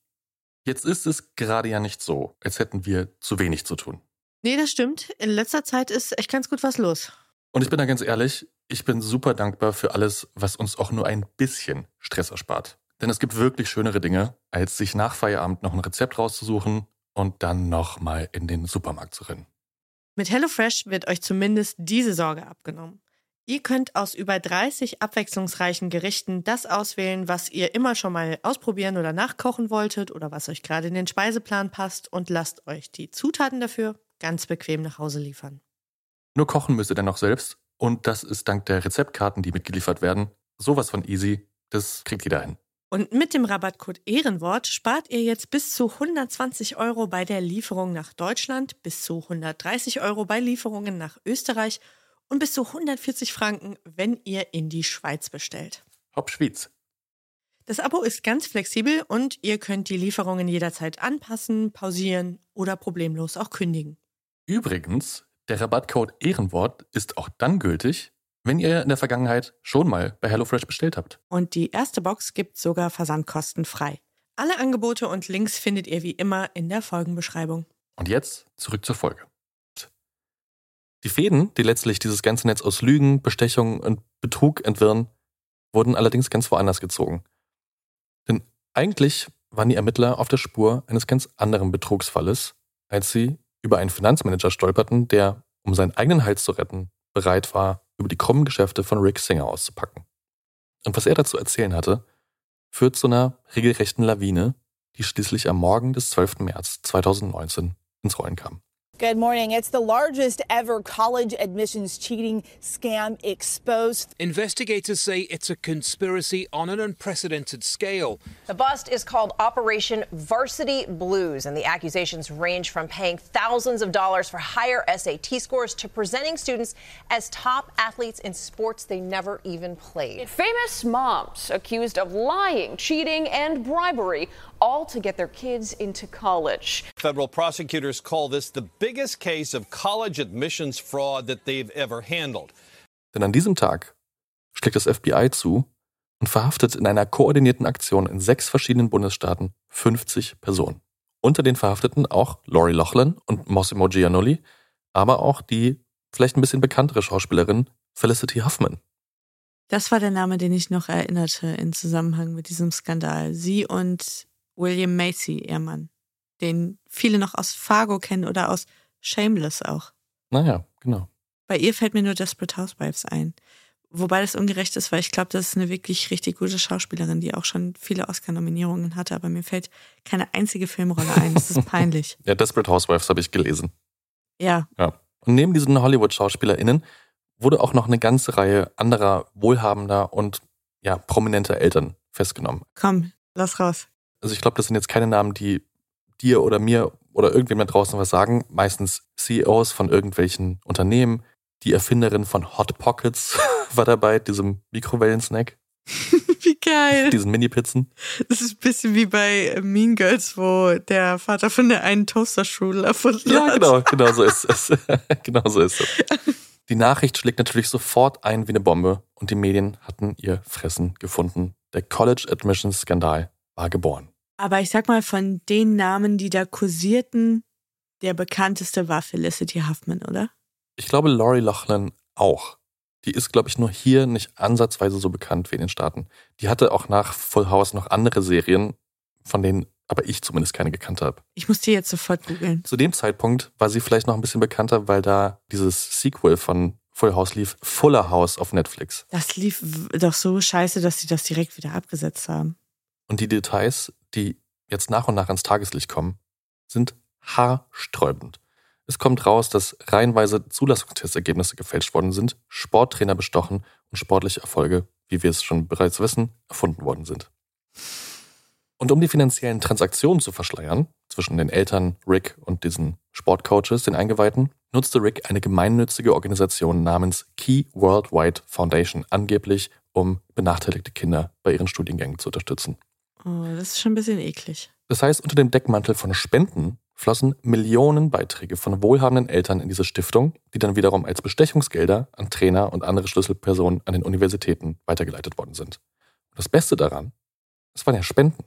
Jetzt ist es gerade ja nicht so, als hätten wir zu wenig zu tun. Nee, das stimmt. In letzter Zeit ist echt ganz gut was los. Und ich bin da ganz ehrlich, ich bin super dankbar für alles, was uns auch nur ein bisschen Stress erspart. Denn es gibt wirklich schönere Dinge, als sich nach Feierabend noch ein Rezept rauszusuchen und dann nochmal in den Supermarkt zu rennen. Mit HelloFresh wird euch zumindest diese Sorge abgenommen. Ihr könnt aus über 30 abwechslungsreichen Gerichten das auswählen, was ihr immer schon mal ausprobieren oder nachkochen wolltet oder was euch gerade in den Speiseplan passt und lasst euch die Zutaten dafür ganz bequem nach Hause liefern. Nur kochen müsst ihr dann noch selbst und das ist dank der Rezeptkarten, die mitgeliefert werden, sowas von easy, das kriegt jeder hin. Und mit dem Rabattcode Ehrenwort spart ihr jetzt bis zu 120 Euro bei der Lieferung nach Deutschland, bis zu 130 Euro bei Lieferungen nach Österreich und bis zu 140 Franken, wenn ihr in die Schweiz bestellt. Hopp Schweiz. Das Abo ist ganz flexibel und ihr könnt die Lieferungen jederzeit anpassen, pausieren oder problemlos auch kündigen. Übrigens, der Rabattcode Ehrenwort ist auch dann gültig, wenn ihr in der Vergangenheit schon mal bei HelloFresh bestellt habt. Und die erste Box gibt sogar versandkostenfrei. Alle Angebote und Links findet ihr wie immer in der Folgenbeschreibung. Und jetzt zurück zur Folge. Die Fäden, die letztlich dieses ganze Netz aus Lügen, Bestechung und Betrug entwirren, wurden allerdings ganz woanders gezogen. Denn eigentlich waren die Ermittler auf der Spur eines ganz anderen Betrugsfalles, als sie über einen Finanzmanager stolperten, der, um seinen eigenen Hals zu retten, bereit war, über die krummen Geschäfte von Rick Singer auszupacken. Und was er dazu erzählen hatte, führt zu einer regelrechten Lawine, die schließlich am Morgen des 12. März 2019 ins Rollen kam. Good morning. It's the largest ever college admissions cheating scam exposed. Investigators say it's a conspiracy on an unprecedented scale. The bust is called Operation Varsity Blues, and the accusations range from paying thousands of dollars for higher SAT scores to presenting students as top athletes in sports they never even played. Famous moms accused of lying, cheating, and bribery, all to get their kids into college. Federal prosecutors call this the biggest case of college admissions fraud that they've ever handled. Denn an diesem Tag schlägt das FBI zu und verhaftet in einer koordinierten Aktion in sechs verschiedenen Bundesstaaten 50 Personen. Unter den Verhafteten auch Lori Loughlin und Mossimo Giannulli, aber auch die vielleicht ein bisschen bekanntere Schauspielerin Felicity Huffman. Das war der Name, den ich noch erinnerte in Zusammenhang mit diesem Skandal. Sie und William Macy, ihr Mann, den viele noch aus Fargo kennen oder aus Shameless auch. Naja, genau. Bei ihr fällt mir nur Desperate Housewives ein. Wobei das ungerecht ist, weil ich glaube, das ist eine wirklich richtig gute Schauspielerin, die auch schon viele Oscar-Nominierungen hatte, aber mir fällt keine einzige Filmrolle ein. Das ist peinlich. ja, Desperate Housewives habe ich gelesen. Ja. Ja. Und neben diesen Hollywood-SchauspielerInnen wurde auch noch eine ganze Reihe anderer wohlhabender und ja, prominenter Eltern festgenommen. Komm, lass raus. Also ich glaube, das sind jetzt keine Namen, die dir oder mir oder irgendwem da draußen was sagen. Meistens CEOs von irgendwelchen Unternehmen. Die Erfinderin von Hot Pockets war dabei, diesem Mikrowellensnack. wie geil. Diesen Mini-Pizzen. Das ist ein bisschen wie bei Mean Girls, wo der Vater von der einen Toasterstrudel erfunden ja, hat. Ja, genau, genau so ist es. genau so ist es. Die Nachricht schlägt natürlich sofort ein wie eine Bombe und die Medien hatten ihr Fressen gefunden. Der College Admissions Skandal war geboren. Aber ich sag mal, von den Namen, die da kursierten, der bekannteste war Felicity Huffman, oder? Ich glaube, Laurie Loughlin auch. Die ist, glaube ich, nur hier nicht ansatzweise so bekannt wie in den Staaten. Die hatte auch nach Full House noch andere Serien, von denen aber ich zumindest keine gekannt habe. Ich muss die jetzt sofort googeln. Zu dem Zeitpunkt war sie vielleicht noch ein bisschen bekannter, weil da dieses Sequel von Full House lief, Fuller House auf Netflix. Das lief doch so scheiße, dass sie das direkt wieder abgesetzt haben. Und die Details, die jetzt nach und nach ans Tageslicht kommen, sind haarsträubend. Es kommt raus, dass reihenweise Zulassungstestergebnisse gefälscht worden sind, Sporttrainer bestochen und sportliche Erfolge, wie wir es schon bereits wissen, erfunden worden sind. Und um die finanziellen Transaktionen zu verschleiern, zwischen den Eltern Rick und diesen Sportcoaches, den Eingeweihten, nutzte Rick eine gemeinnützige Organisation namens Key Worldwide Foundation angeblich, um benachteiligte Kinder bei ihren Studiengängen zu unterstützen. Oh, das ist schon ein bisschen eklig. Das heißt, unter dem Deckmantel von Spenden flossen Millionen Beiträge von wohlhabenden Eltern in diese Stiftung, die dann wiederum als Bestechungsgelder an Trainer und andere Schlüsselpersonen an den Universitäten weitergeleitet worden sind. Und das Beste daran, es waren ja Spenden.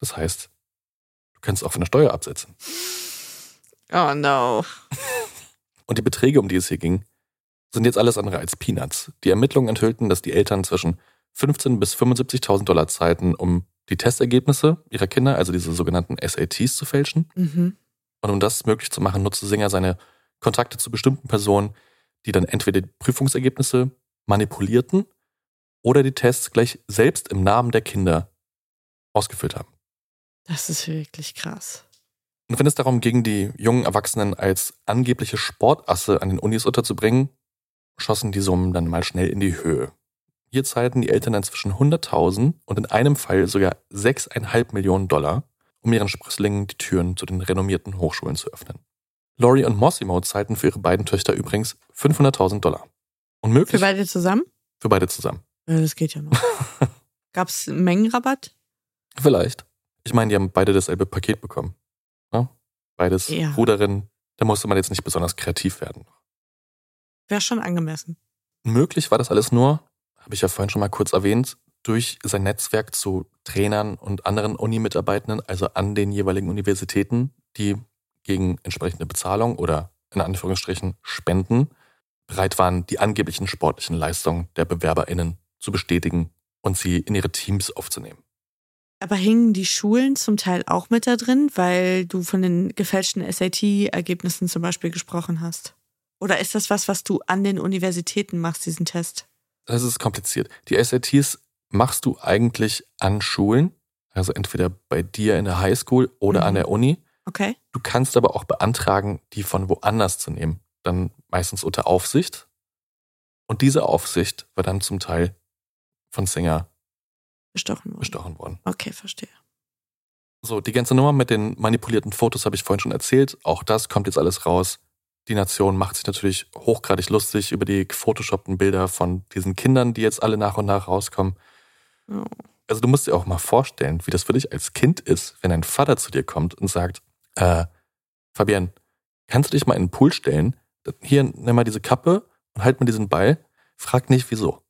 Das heißt, du kannst auch von der Steuer absetzen. Oh no. Und die Beträge, um die es hier ging, sind jetzt alles andere als Peanuts. Die Ermittlungen enthüllten, dass die Eltern zwischen 15.000 bis 75.000 Dollar zahlten, um die Testergebnisse ihrer Kinder, also diese sogenannten SATs, zu fälschen. Mhm. Und um das möglich zu machen, nutzte Singer seine Kontakte zu bestimmten Personen, die dann entweder die Prüfungsergebnisse manipulierten oder die Tests gleich selbst im Namen der Kinder ausgefüllt haben. Das ist wirklich krass. Und wenn es darum ging, die jungen Erwachsenen als angebliche Sportasse an den Unis unterzubringen, schossen die Summen dann mal schnell in die Höhe. Hier zahlten die Eltern inzwischen 100.000 und in einem Fall sogar 6,5 Millionen Dollar, um ihren Sprösslingen die Türen zu den renommierten Hochschulen zu öffnen. Laurie und Mossimo zahlten für ihre beiden Töchter übrigens 500.000 Dollar. Und möglich, Für beide zusammen? für beide zusammen. Ja, das geht ja noch. Gab es Mengenrabatt? Vielleicht. Ich meine, die haben beide dasselbe Paket bekommen. Ja? Beides Ja. Ruderin. Da musste man jetzt nicht besonders kreativ werden. Wäre schon angemessen. Möglich war das alles nur, habe ich ja vorhin schon mal kurz erwähnt, durch sein Netzwerk zu Trainern und anderen Uni-Mitarbeitenden, also an den jeweiligen Universitäten, die gegen entsprechende Bezahlung oder in Anführungsstrichen Spenden bereit waren, die angeblichen sportlichen Leistungen der BewerberInnen zu bestätigen und sie in ihre Teams aufzunehmen. Aber hingen die Schulen zum Teil auch mit da drin, weil du von den gefälschten SAT-Ergebnissen zum Beispiel gesprochen hast? Oder ist das was, was du an den Universitäten machst, diesen Test? Das ist kompliziert. Die SATs machst du eigentlich an Schulen, also entweder bei dir in der Highschool oder Mhm. an der Uni. Okay. Du kannst aber auch beantragen, die von woanders zu nehmen. Dann meistens unter Aufsicht. Und diese Aufsicht war dann zum Teil von Singer Bestochen worden. bestochen worden. Okay, verstehe. So, die ganze Nummer mit den manipulierten Fotos habe ich vorhin schon erzählt. Auch das kommt jetzt alles raus. Die Nation macht sich natürlich hochgradig lustig über die gefotoshoppten Bilder von diesen Kindern, die jetzt alle nach und nach rauskommen. Oh. Also du musst dir auch mal vorstellen, wie das für dich als Kind ist, wenn dein Vater zu dir kommt und sagt, äh, Fabian, kannst du dich mal in den Pool stellen? Hier, nimm mal diese Kappe und halt mir diesen Ball. Frag nicht, wieso.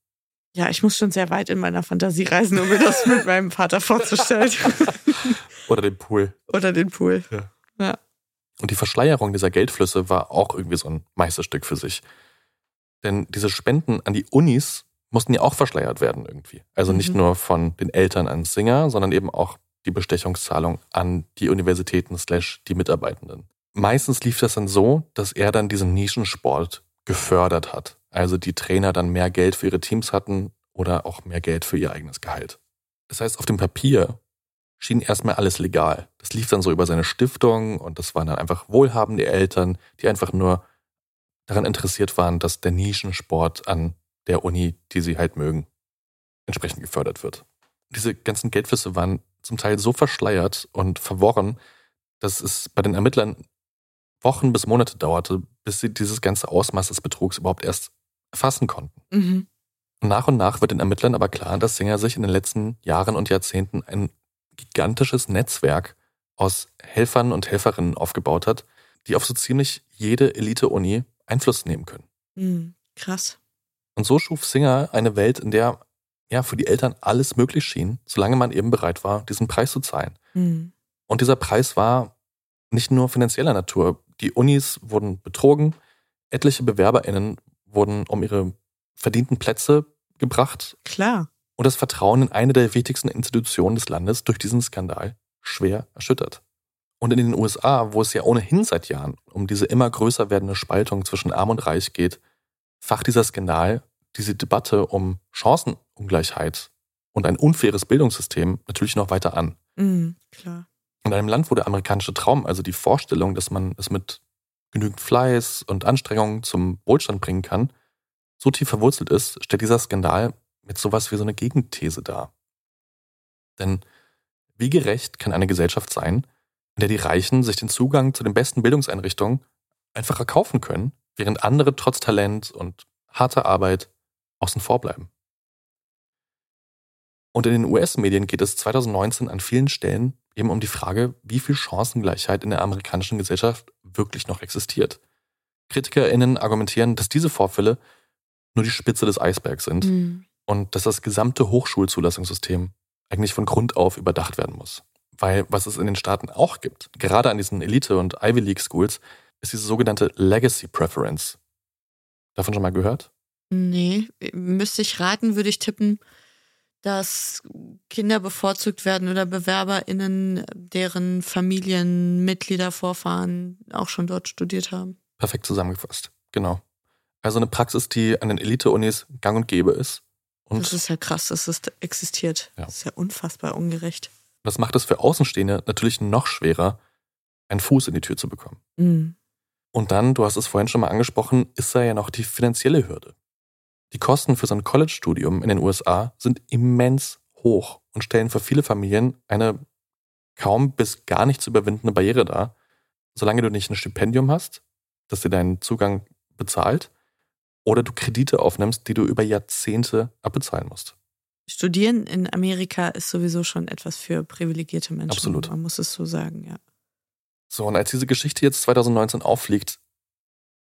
Ja, ich muss schon sehr weit in meiner Fantasie reisen, um mir das mit meinem Vater vorzustellen. Oder den Pool. Oder den Pool. Ja. Ja. Und die Verschleierung dieser Geldflüsse war auch irgendwie so ein Meisterstück für sich. Denn diese Spenden an die Unis mussten ja auch verschleiert werden irgendwie. Also nicht Mhm. nur von den Eltern an Singer, sondern eben auch die Bestechungszahlung an die Universitäten slash die Mitarbeitenden. Meistens lief das dann so, dass er dann diesen Nischensport gefördert hat. Also die Trainer dann mehr Geld für ihre Teams hatten oder auch mehr Geld für ihr eigenes Gehalt. Das heißt, auf dem Papier schien erstmal alles legal. Das lief dann so über seine Stiftung und das waren dann einfach wohlhabende Eltern, die einfach nur daran interessiert waren, dass der Nischensport an der Uni, die sie halt mögen, entsprechend gefördert wird. Diese ganzen Geldflüsse waren zum Teil so verschleiert und verworren, dass es bei den Ermittlern Wochen bis Monate dauerte, bis sie dieses ganze Ausmaß des Betrugs überhaupt erst erfassen konnten. Mhm. Und nach und nach wird den Ermittlern aber klar, dass Singer sich in den letzten Jahren und Jahrzehnten ein gigantisches Netzwerk aus Helfern und Helferinnen aufgebaut hat, die auf so ziemlich jede Elite-Uni Einfluss nehmen können. Mhm. Krass. Und so schuf Singer eine Welt, in der ja für die Eltern alles möglich schien, solange man eben bereit war, diesen Preis zu zahlen. Mhm. Und dieser Preis war nicht nur finanzieller Natur. Die Unis wurden betrogen, etliche BewerberInnen wurden um ihre verdienten Plätze gebracht. Klar. Und das Vertrauen in eine der wichtigsten Institutionen des Landes durch diesen Skandal schwer erschüttert. Und in den USA, wo es ja ohnehin seit Jahren um diese immer größer werdende Spaltung zwischen Arm und Reich geht, facht dieser Skandal diese Debatte um Chancenungleichheit und ein unfaires Bildungssystem natürlich noch weiter an. Mhm. Klar. In einem Land, wo der amerikanische Traum, also die Vorstellung, dass man es mit genügend Fleiß und Anstrengung zum Wohlstand bringen kann, so tief verwurzelt ist, stellt dieser Skandal mit sowas wie so eine Gegenthese dar. Denn wie gerecht kann eine Gesellschaft sein, in der die Reichen sich den Zugang zu den besten Bildungseinrichtungen einfach erkaufen können, während andere trotz Talent und harter Arbeit außen vor bleiben? Und in den US-Medien geht es 2019 an vielen Stellen eben um die Frage, wie viel Chancengleichheit in der amerikanischen Gesellschaft wirklich noch existiert. KritikerInnen argumentieren, dass diese Vorfälle nur die Spitze des Eisbergs sind Mhm. Und dass das gesamte Hochschulzulassungssystem eigentlich von Grund auf überdacht werden muss. Weil was es in den Staaten auch gibt, gerade an diesen Elite- und Ivy League Schools, ist diese sogenannte Legacy Preference. Davon schon mal gehört? Nee, müsste ich raten, würde ich tippen, dass Kinder bevorzugt werden oder BewerberInnen, deren Familienmitglieder, Vorfahren auch schon dort studiert haben. Perfekt zusammengefasst. Genau. Also eine Praxis, die an den Elite-Unis gang und gäbe ist. Und das ist ja krass, dass das existiert. Ja. Das ist ja unfassbar ungerecht. das macht es für Außenstehende natürlich noch schwerer, einen Fuß in die Tür zu bekommen. Mhm. Und dann, du hast es vorhin schon mal angesprochen, ist da ja noch die finanzielle Hürde. Die Kosten für so ein College-Studium in den USA sind immens hoch und stellen für viele Familien eine kaum bis gar nicht zu überwindende Barriere dar, solange du nicht ein Stipendium hast, das dir deinen Zugang bezahlt, oder du Kredite aufnimmst, die du über Jahrzehnte abbezahlen musst. Studieren in Amerika ist sowieso schon etwas für privilegierte Menschen. Absolut. Man muss es so sagen, ja. So, und als diese Geschichte jetzt 2019 auffliegt,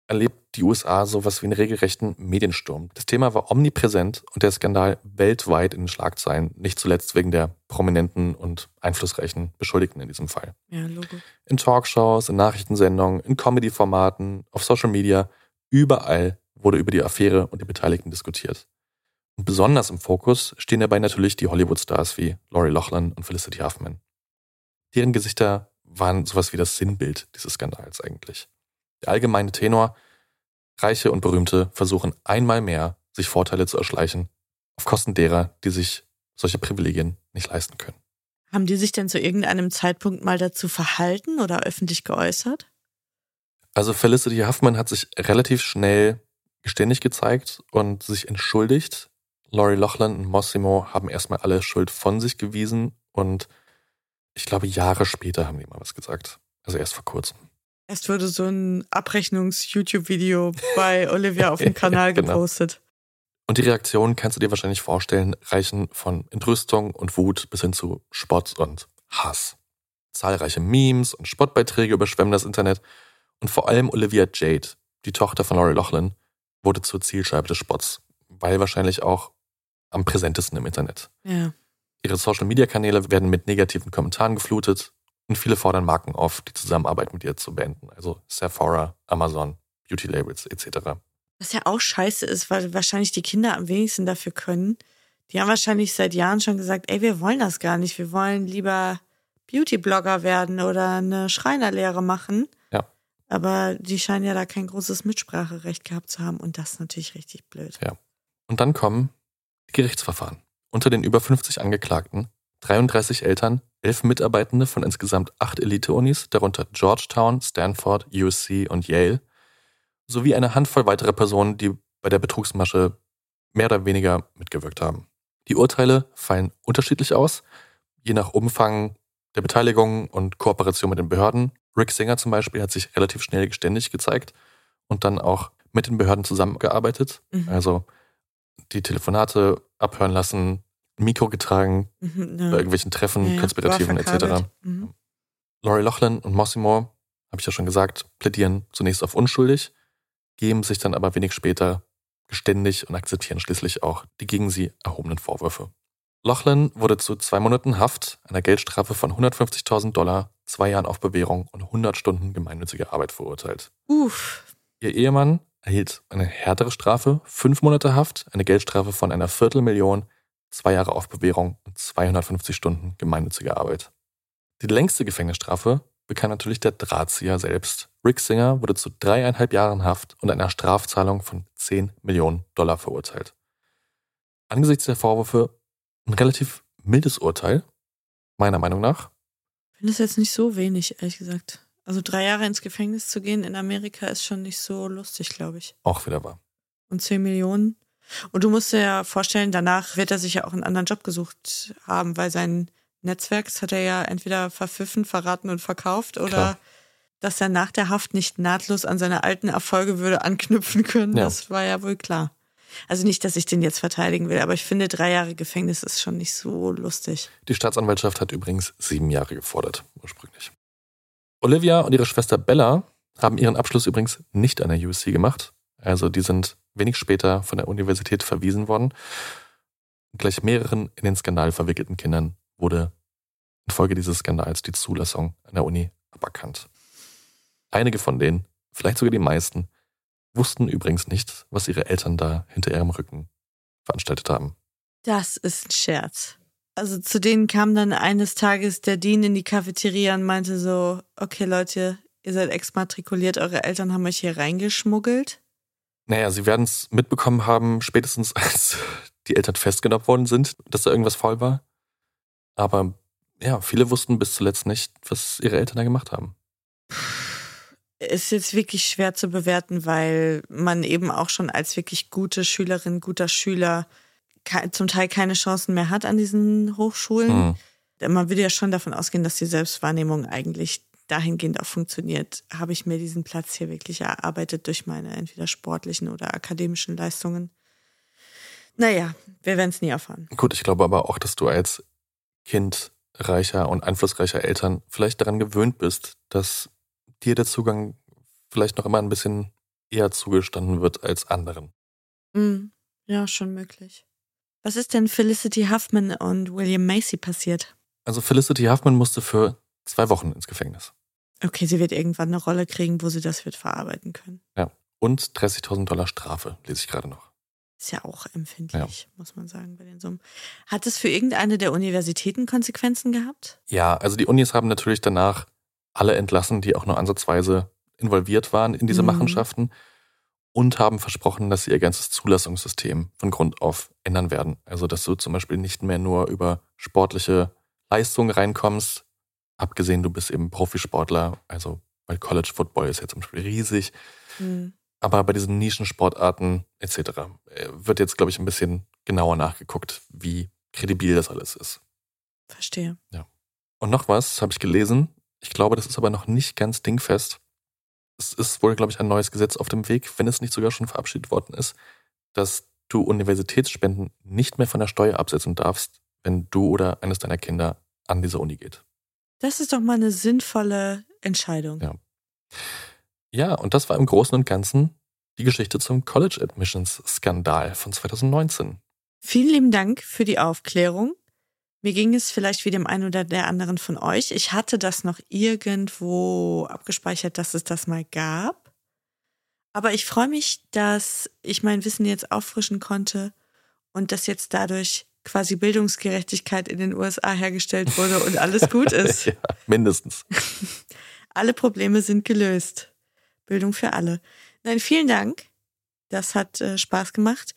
erlebt die USA sowas wie einen regelrechten Mediensturm. Das Thema war omnipräsent und der Skandal weltweit in den Schlagzeilen, nicht zuletzt wegen der prominenten und einflussreichen Beschuldigten in diesem Fall. Ja, Logo. In Talkshows, in Nachrichtensendungen, in Comedy-Formaten, auf Social Media, überall wurde über die Affäre und die Beteiligten diskutiert. Und besonders im Fokus stehen dabei natürlich die Hollywood-Stars wie Laurie Loughlin und Felicity Huffman. Deren Gesichter waren sowas wie das Sinnbild dieses Skandals eigentlich. Der allgemeine Tenor, Reiche und Berühmte versuchen einmal mehr, sich Vorteile zu erschleichen, auf Kosten derer, die sich solche Privilegien nicht leisten können. Haben die sich denn zu irgendeinem Zeitpunkt mal dazu verhalten oder öffentlich geäußert? Also Felicity Huffman hat sich relativ schnell geständig gezeigt und sich entschuldigt. Laurie Loughlin und Mossimo haben erstmal alle Schuld von sich gewiesen und ich glaube, Jahre später haben die mal was gesagt. Also erst vor kurzem. Erst wurde so ein Abrechnungs-YouTube-Video bei Olivia auf dem Kanal Genau. gepostet. Und die Reaktionen kannst du dir wahrscheinlich vorstellen, reichen von Entrüstung und Wut bis hin zu Spott und Hass. Zahlreiche Memes und Spottbeiträge überschwemmen das Internet und vor allem Olivia Jade, die Tochter von Laurie Loughlin, wurde zur Zielscheibe des Spotts, weil wahrscheinlich auch am präsentesten im Internet. Ja. Ihre Social-Media-Kanäle werden mit negativen Kommentaren geflutet und viele fordern Marken auf, die Zusammenarbeit mit ihr zu beenden. Also Sephora, Amazon, Beauty-Labels etc. Was ja auch scheiße ist, weil wahrscheinlich die Kinder am wenigsten dafür können. Die haben wahrscheinlich seit Jahren schon gesagt, ey, wir wollen das gar nicht. Wir wollen lieber Beauty-Blogger werden oder eine Schreinerlehre machen. Ja. Aber die scheinen ja da kein großes Mitspracherecht gehabt zu haben und das ist natürlich richtig blöd. Ja. Und dann kommen die Gerichtsverfahren. Unter den über 50 Angeklagten 33 Eltern, 11 Mitarbeitende von insgesamt acht Elite-Unis, darunter Georgetown, Stanford, USC und Yale, sowie eine Handvoll weiterer Personen, die bei der Betrugsmasche mehr oder weniger mitgewirkt haben. Die Urteile fallen unterschiedlich aus, je nach Umfang der Beteiligung und Kooperation mit den Behörden. Rick Singer zum Beispiel hat sich relativ schnell geständig gezeigt und dann auch mit den Behörden zusammengearbeitet. Mhm. Also die Telefonate abhören lassen, Mikro getragen, mhm, ja. bei irgendwelchen Treffen, ja, Konspirativen etc. Mhm. Laurie Loughlin und Mossimo, habe ich ja schon gesagt, plädieren zunächst auf unschuldig, geben sich dann aber wenig später geständig und akzeptieren schließlich auch die gegen sie erhobenen Vorwürfe. Loughlin wurde zu zwei Monaten Haft, einer Geldstrafe von 150.000 Dollar, zwei Jahren auf Bewährung und 100 Stunden gemeinnützige Arbeit verurteilt. Uff. Ihr Ehemann erhielt eine härtere Strafe, fünf Monate Haft, eine Geldstrafe von einer Viertelmillion, zwei Jahre auf Bewährung und 250 Stunden gemeinnützige Arbeit. Die längste Gefängnisstrafe bekam natürlich der Drahtzieher selbst. Rick Singer wurde zu dreieinhalb Jahren Haft und einer Strafzahlung von 10 Millionen Dollar verurteilt. Angesichts der Vorwürfe ein relativ mildes Urteil, meiner Meinung nach. Ich finde es jetzt nicht so wenig, ehrlich gesagt. Also drei Jahre ins Gefängnis zu gehen in Amerika ist schon nicht so lustig, glaube ich. Auch wieder wahr. Und 10 Millionen. Und du musst dir ja vorstellen, danach wird er sich ja auch einen anderen Job gesucht haben, weil sein Netzwerk, das hat er ja entweder verpfiffen, verraten und verkauft oder Klar. dass er nach der Haft nicht nahtlos an seine alten Erfolge würde anknüpfen können. Ja. Das war ja wohl klar. Also nicht, dass ich den jetzt verteidigen will, aber ich finde, drei Jahre Gefängnis ist schon nicht so lustig. Die Staatsanwaltschaft hat übrigens sieben Jahre gefordert, ursprünglich. Olivia und ihre Schwester Bella haben ihren Abschluss übrigens nicht an der USC gemacht. Also die sind wenig später von der Universität verwiesen worden. Gleich mehreren in den Skandal verwickelten Kindern wurde infolge dieses Skandals die Zulassung an der Uni aberkannt. Einige von denen, vielleicht sogar die meisten, wussten übrigens nicht, was ihre Eltern da hinter ihrem Rücken veranstaltet haben. Das ist ein Scherz. Also zu denen kam dann eines Tages der Dean in die Cafeteria und meinte so, okay Leute, ihr seid exmatrikuliert, eure Eltern haben euch hier reingeschmuggelt. Naja, sie werden es mitbekommen haben, spätestens als die Eltern festgenommen worden sind, dass da irgendwas faul war. Aber ja, viele wussten bis zuletzt nicht, was ihre Eltern da gemacht haben. Ist jetzt wirklich schwer zu bewerten, weil man eben auch schon als wirklich gute Schülerin, guter Schüler zum Teil keine Chancen mehr hat an diesen Hochschulen. Mhm. Man würde ja schon davon ausgehen, dass die Selbstwahrnehmung eigentlich dahingehend auch funktioniert. Habe ich mir diesen Platz hier wirklich erarbeitet durch meine entweder sportlichen oder akademischen Leistungen? Naja, wir werden es nie erfahren. Gut, ich glaube aber auch, dass du als Kind reicher und einflussreicher Eltern vielleicht daran gewöhnt bist, dass dir der Zugang vielleicht noch immer ein bisschen eher zugestanden wird als anderen. Mm, ja, schon möglich. Was ist denn Felicity Huffman und William Macy passiert? Also Felicity Huffman musste für zwei Wochen ins Gefängnis. Okay, sie wird irgendwann eine Rolle kriegen, wo sie das wird verarbeiten können. Ja. Und 30.000 Dollar Strafe, lese ich gerade noch. Ist ja auch empfindlich, ja. muss man sagen, bei den Summen. Hat es für irgendeine der Universitäten Konsequenzen gehabt? Ja, also die Unis haben natürlich danach alle entlassen, die auch nur ansatzweise involviert waren in diese mhm. Machenschaften und haben versprochen, dass sie ihr ganzes Zulassungssystem von Grund auf ändern werden. Also, dass du zum Beispiel nicht mehr nur über sportliche Leistungen reinkommst, abgesehen, du bist eben Profisportler, also weil College Football ist ja zum Beispiel riesig. Mhm. Aber bei diesen Nischensportarten etc. Äh, wird jetzt, glaube ich, ein bisschen genauer nachgeguckt, wie kredibil das alles ist. Verstehe. Ja. Und noch was habe ich gelesen. Ich glaube, das ist aber noch nicht ganz dingfest es ist wohl, glaube ich, ein neues Gesetz auf dem Weg, wenn es nicht sogar schon verabschiedet worden ist, dass du Universitätsspenden nicht mehr von der Steuer absetzen darfst, wenn du oder eines deiner Kinder an diese Uni geht. Das ist doch mal eine sinnvolle Entscheidung. Ja. Ja, und das war im Großen und Ganzen die Geschichte zum College Admissions Skandal von 2019. Vielen lieben Dank für die Aufklärung. Mir ging es vielleicht wie dem einen oder der anderen von euch. Ich hatte das noch irgendwo abgespeichert, dass es das mal gab. Aber ich freue mich, dass ich mein Wissen jetzt auffrischen konnte und dass jetzt dadurch quasi Bildungsgerechtigkeit in den USA hergestellt wurde und alles gut ist. ja, mindestens. alle Probleme sind gelöst. Bildung für alle. Nein, vielen Dank. Das hat äh, Spaß gemacht.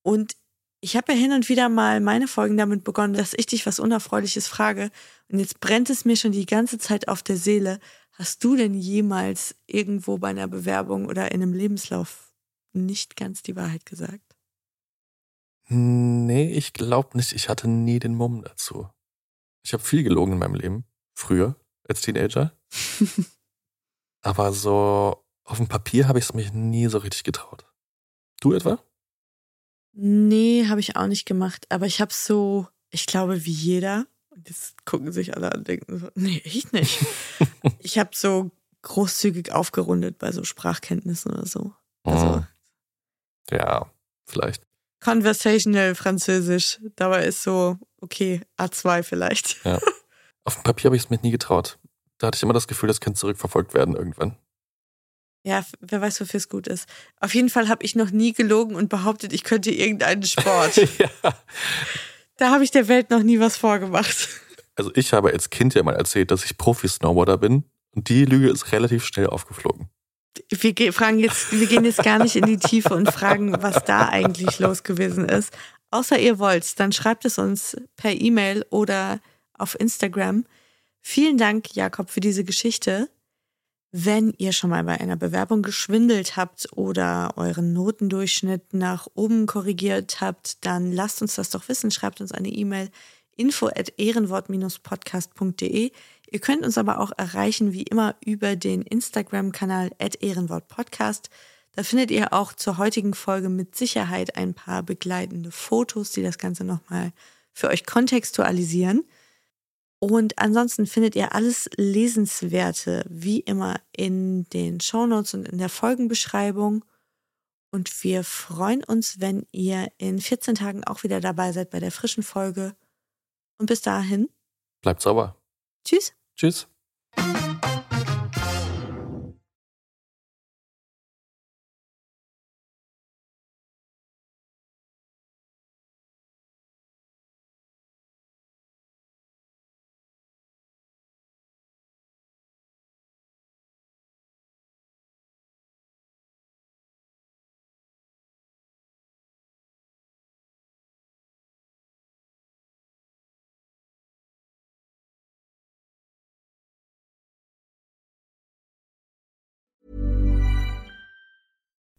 Und ich habe ja hin und wieder mal meine Folgen damit begonnen, dass ich dich was Unerfreuliches frage. Und jetzt brennt es mir schon die ganze Zeit auf der Seele. Hast du denn jemals irgendwo bei einer Bewerbung oder in einem Lebenslauf nicht ganz die Wahrheit gesagt? Nee, ich glaube nicht. Ich hatte nie den Mumm dazu. Ich habe viel gelogen in meinem Leben. Früher, als Teenager. Aber so auf dem Papier habe ich es mich nie so richtig getraut. Du etwa? Nee, habe ich auch nicht gemacht. Aber ich habe so, ich glaube, wie jeder, und jetzt gucken sich alle an und denken so, nee, ich nicht. ich habe so großzügig aufgerundet bei so Sprachkenntnissen oder so. Also, Mhm. Ja, vielleicht. Conversational Französisch. Dabei ist so, okay, A2 vielleicht. Ja. Auf dem Papier habe ich es mich nie getraut. Da hatte ich immer das Gefühl, das könnte zurückverfolgt werden irgendwann. Ja, wer weiß, wofür es gut ist. Auf jeden Fall habe ich noch nie gelogen und behauptet, ich könnte irgendeinen Sport. ja. Da habe ich der Welt noch nie was vorgemacht. Also ich habe als Kind ja mal erzählt, dass ich Profi-Snowboarder bin. Und die Lüge ist relativ schnell aufgeflogen. Wir ge- fragen jetzt, wir gehen jetzt gar nicht in die Tiefe und fragen, was da eigentlich los gewesen ist. Außer ihr wollt, dann schreibt es uns per E-Mail oder auf Instagram. Vielen Dank, Jakob, für diese Geschichte. Wenn ihr schon mal bei einer Bewerbung geschwindelt habt oder euren Notendurchschnitt nach oben korrigiert habt, dann lasst uns das doch wissen. Schreibt uns eine E-Mail info at ehrenwort-podcast.de. Ihr könnt uns aber auch erreichen, wie immer, über den Instagram-Kanal at ehrenwortpodcast. Da findet ihr auch zur heutigen Folge mit Sicherheit ein paar begleitende Fotos, die das Ganze nochmal für euch kontextualisieren. Und ansonsten findet ihr alles Lesenswerte, wie immer, in den Shownotes und in der Folgenbeschreibung. Und wir freuen uns, wenn ihr in 14 Tagen auch wieder dabei seid bei der frischen Folge. Und bis dahin, Bleibt sauber. tschüss. Tschüss.